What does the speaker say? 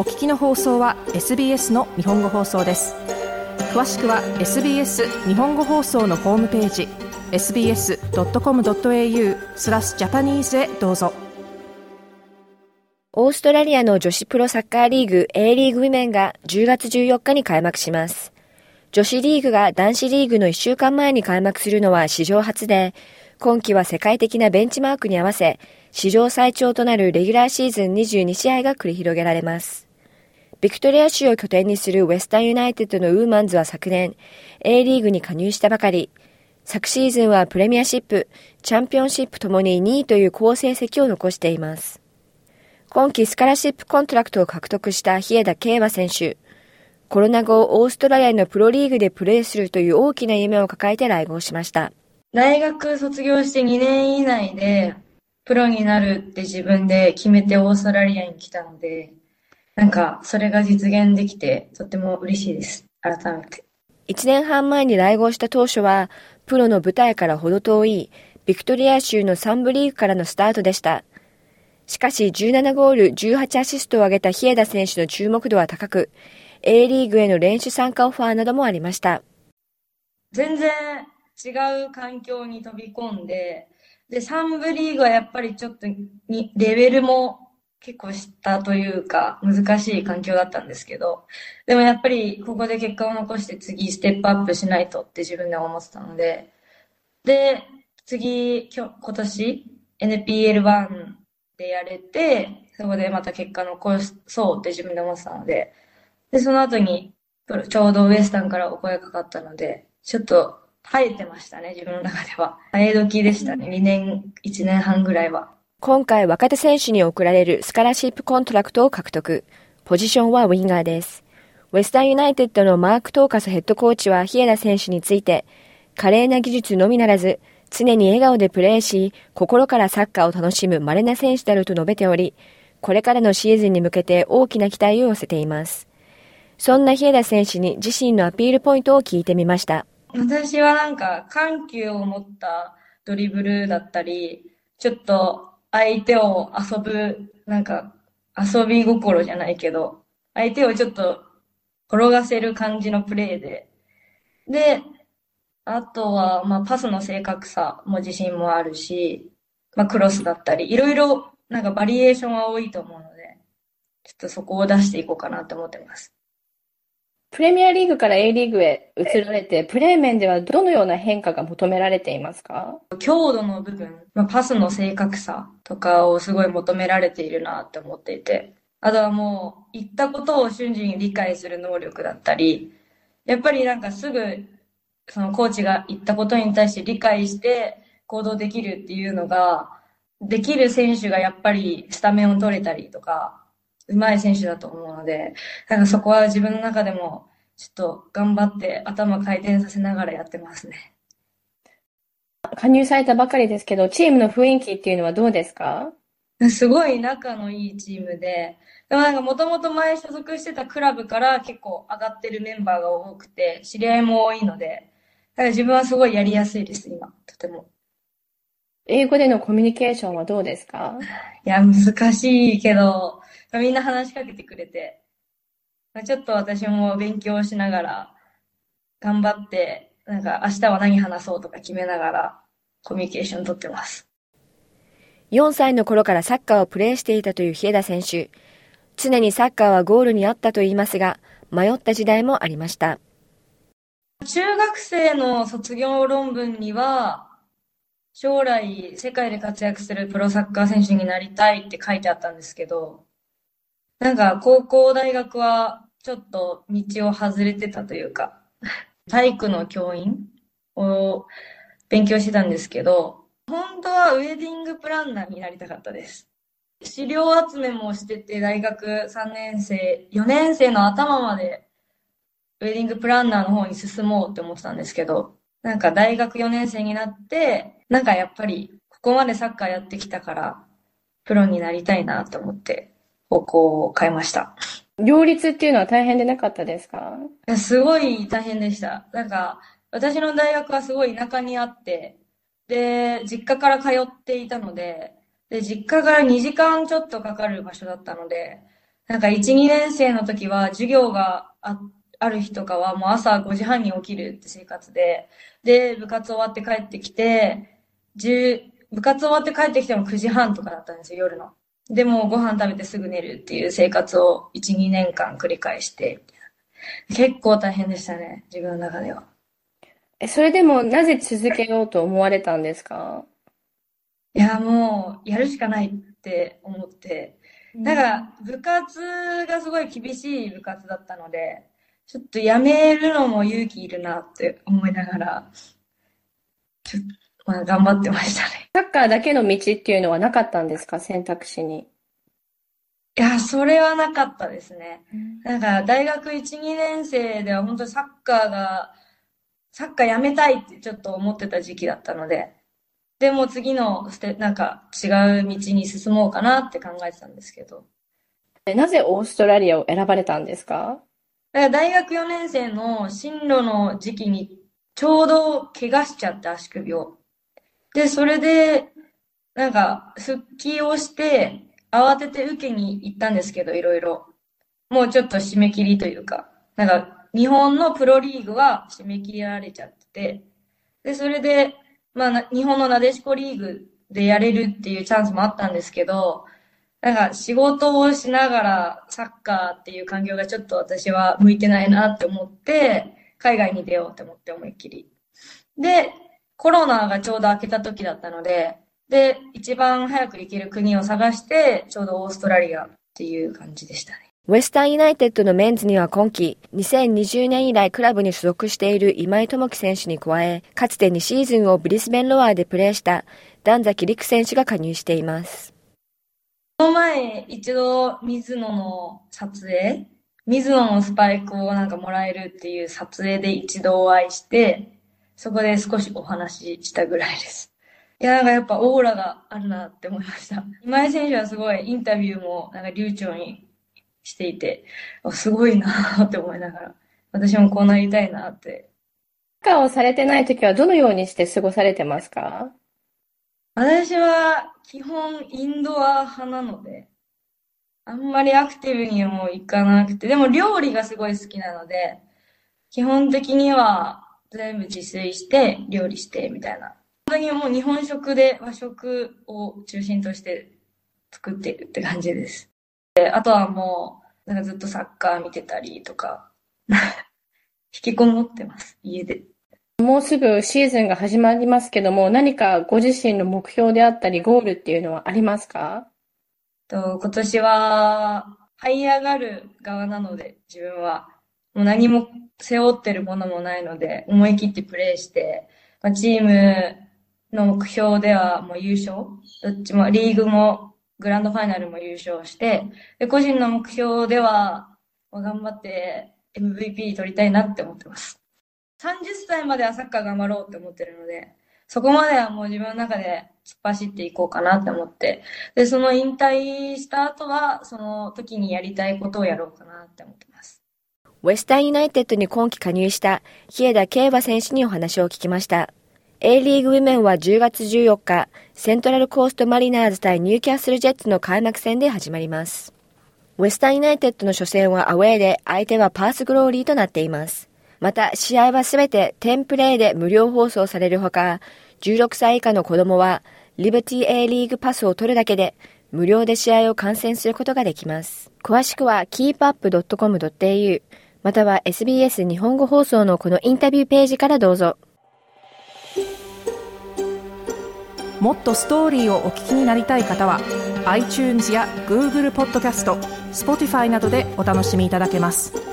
お聞きの放送は SBS の日本語放送です詳しくは SBS 日本語放送のホームページ sbs.com.au スラスジャパニーズへどうぞオーストラリアの女子プロサッカーリーグ A リーグウィメンが10月14日に開幕します。女子リーグが男子リーグの1週間前に開幕するのは史上初で、今季は世界的なベンチマークに合わせ、史上最長となるレギュラーシーズン22試合が繰り広げられます。ビクトリア州を拠点にするウェスタンユナイテッドのウーマンズは昨年、A リーグに加入したばかり、昨シーズンはプレミアシップ、チャンピオンシップともに2位という好成績を残しています。今季スカラシップコントラクトを獲得した日枝慶和選手。コロナ後、オーストラリアのプロリーグでプレーするという大きな夢を抱えて来豪しました。大学卒業して2年以内でプロになるって自分で決めてオーストラリアに来たので、なんかそれが実現できてとっても嬉しいです。改めて。1年半前に来合した当初は、プロの舞台から程遠いビクトリア州のサンブリーグからのスタートでした。しかし17ゴール18アシストを挙げた日枝選手の注目度は高く、A リーグへの練習参加オファーなどもありました。全然違う環境に飛び込んで、で、3部リーグはやっぱりちょっとにレベルも結構下というか難しい環境だったんですけど、でもやっぱりここで結果を残して次ステップアップしないとって自分で思ってたので、で、次、今今年 NPL1 でやれて、そこでまた結果残そうって自分で思ってたので、で、その後に、ちょうどウエスタンからお声かかったので、ちょっと生えてましたね、自分の中では。生え時でしたね、2年、1年半ぐらいは。今回若手選手に贈られるスカラシップコントラクトを獲得。ポジションはウィンガーです。ウェスタンユナイテッドのマーク・トーカスヘッドコーチは日枝選手について、華麗な技術のみならず、常に笑顔でプレーし、心からサッカーを楽しむ稀な選手であると述べており、これからのシーズンに向けて大きな期待を寄せています。そんな日枝選手に自身のアピールポイントを聞いてみました。私はなんか緩急を持ったドリブルだったり、ちょっと相手を遊ぶ、なんか遊び心じゃないけど、相手をちょっと転がせる感じのプレーで、で、あとは、まあ、パスの正確さも自信もあるし、まあ、クロスだったり、いろいろ、なんかバリエーションは多いと思うので、ちょっとそこを出していこうかなと思ってます。プレミアリーグから A リーグへ移られて、プレー面ではどのような変化が求められていますか？強度の部分、まあ、パスの正確さとかをすごい求められているなって思っていて、あとはもう、言ったことを瞬時に理解する能力だったり、やっぱりなんかすぐそのコーチが言ったことに対して理解して行動できるっていうのが、できる選手がやっぱりスタメンを取れたりとか、上手い選手だと思うので、なんかそこは自分の中でもちょっと頑張って頭回転させながらやってますね。加入されたばかりですけど、チームの雰囲気っていうのはどうですか？すごい仲のいいチームで、でもなんかもともと前所属してたクラブから結構上がってるメンバーが多くて、知り合いも多いので、だから自分はすごいやりやすいです、今、とても。英語でのコミュニケーションはどうですか？いや、難しいけど、みんな話しかけてくれて、ちょっと私も勉強しながら、頑張って、なんか明日は何話そうとか決めながら、コミュニケーション取ってます。4歳の頃からサッカーをプレーしていたという日枝選手。常にサッカーはゴールにあったと言いますが、迷った時代もありました。中学生の卒業論文には、将来世界で活躍するプロサッカー選手になりたいって書いてあったんですけど、なんか高校大学はちょっと道を外れてたというか、体育の教員を勉強してたんですけど、本当はウェディングプランナーになりたかったです。資料集めもしてて、大学3年生、4年生の頭までウェディングプランナーの方に進もうって思ってたんですけど、なんか大学4年生になって、なんかやっぱりここまでサッカーやってきたから、プロになりたいなと思って、方向を変えました。両立っていうのは大変でなかったですか？すごい大変でした。なんか、私の大学はすごい田舎にあって、で、実家から通っていたので、で、実家から2時間ちょっとかかる場所だったので、なんか1、2年生の時は授業があある日とかはもう朝5時半に起きるって生活で、で、部活終わって帰ってきて、10部活終わって帰ってきても9時半とかだったんですよ、夜の。でもご飯食べてすぐ寝るっていう生活を1、2年間繰り返して、結構大変でしたね、自分の中では。え、それでもなぜ続けようと思われたんですか？いや、もう、やるしかないって思って、だから部活がすごい厳しい部活だったので、ちょっとやめるのも勇気いるなって思いながら、ちょっと、まあ頑張ってましたね。サッカーだけの道っていうのはなかったんですか？選択肢に。いや、それはなかったですね。なんか、大学1、2年生では本当にサッカーが、サッカーやめたいってちょっと思ってた時期だったので、でも次のステ、なんか違う道に進もうかなって考えてたんですけど。なぜオーストラリアを選ばれたんですか？大学4年生の進路の時期にちょうど怪我しちゃって足首を。で、それで、なんか復帰をして、慌てて受けに行ったんですけど、いろいろ。もうちょっと締め切りというか、なんか日本のプロリーグは締め切られちゃってて、で、それで、まあ、日本のなでしこリーグでやれるっていうチャンスもあったんですけど、なんか仕事をしながらサッカーっていう環境がちょっと私は向いてないなって思って、海外に出ようって思って思いっきり。で、コロナがちょうど明けた時だったので、で、一番早く行ける国を探して、ちょうどオーストラリアっていう感じでしたね。ウェスタンユナイテッドのメンズには今季、2020年以来クラブに所属している今井智樹選手に加え、かつて2シーズンをブリスベンロアーでプレーした段崎陸選手が加入しています。その前、一度、水野の撮影、水野のスパイクをなんかもらえるっていう撮影で一度お会いして、そこで少しお話ししたぐらいです。いや、なんかやっぱオーラがあるなって思いました。今井選手はすごいインタビューもなんか流暢にしていて、すごいなって思いながら、私もこうなりたいなって。サッカーをされてない時はどのようにして過ごされてますか？私は基本インドア派なので、あんまりアクティブにもいかなくて、でも料理がすごい好きなので、基本的には全部自炊して料理してみたいな。本当にもう日本食で和食を中心として作っているって感じです。であとはもう、なんかずっとサッカー見てたりとか、引きこもってます、家で。もうすぐシーズンが始まりますけども、何かご自身の目標であったり、ゴールっていうのはありますか？と今年は、這い上がる側なので、自分は。もう何も背負ってるものもないので、思い切ってプレーして、まあ、チームの目標ではもう優勝。どっちも、リーグもグランドファイナルも優勝して、で個人の目標では、頑張って MVP 取りたいなって思ってます。30歳まではサッカー頑張ろうって思ってるので、そこまではもう自分の中で突っ走っていこうかなって思って、で、その引退した後は、その時にやりたいことをやろうかなって思ってます。ウェスタンユナイテッドに今季加入した日枝慶和選手にお話を聞きました。A リーグウィメンは10月14日、セントラルコーストマリナーズ対ニューキャッスルジェッツの開幕戦で始まります。ウェスタンユナイテッドの初戦はアウェーで相手はパースグローリーとなっています。また、試合はすべて10プレイで無料放送されるほか、16歳以下の子供は、リバティ A リーグパスを取るだけで、無料で試合を観戦することができます。詳しくは keepup.com.au または SBS 日本語放送のこのインタビューページからどうぞ。もっとストーリーをお聞きになりたい方は iTunes や Google ポッドキャスト Spotify などでお楽しみいただけます。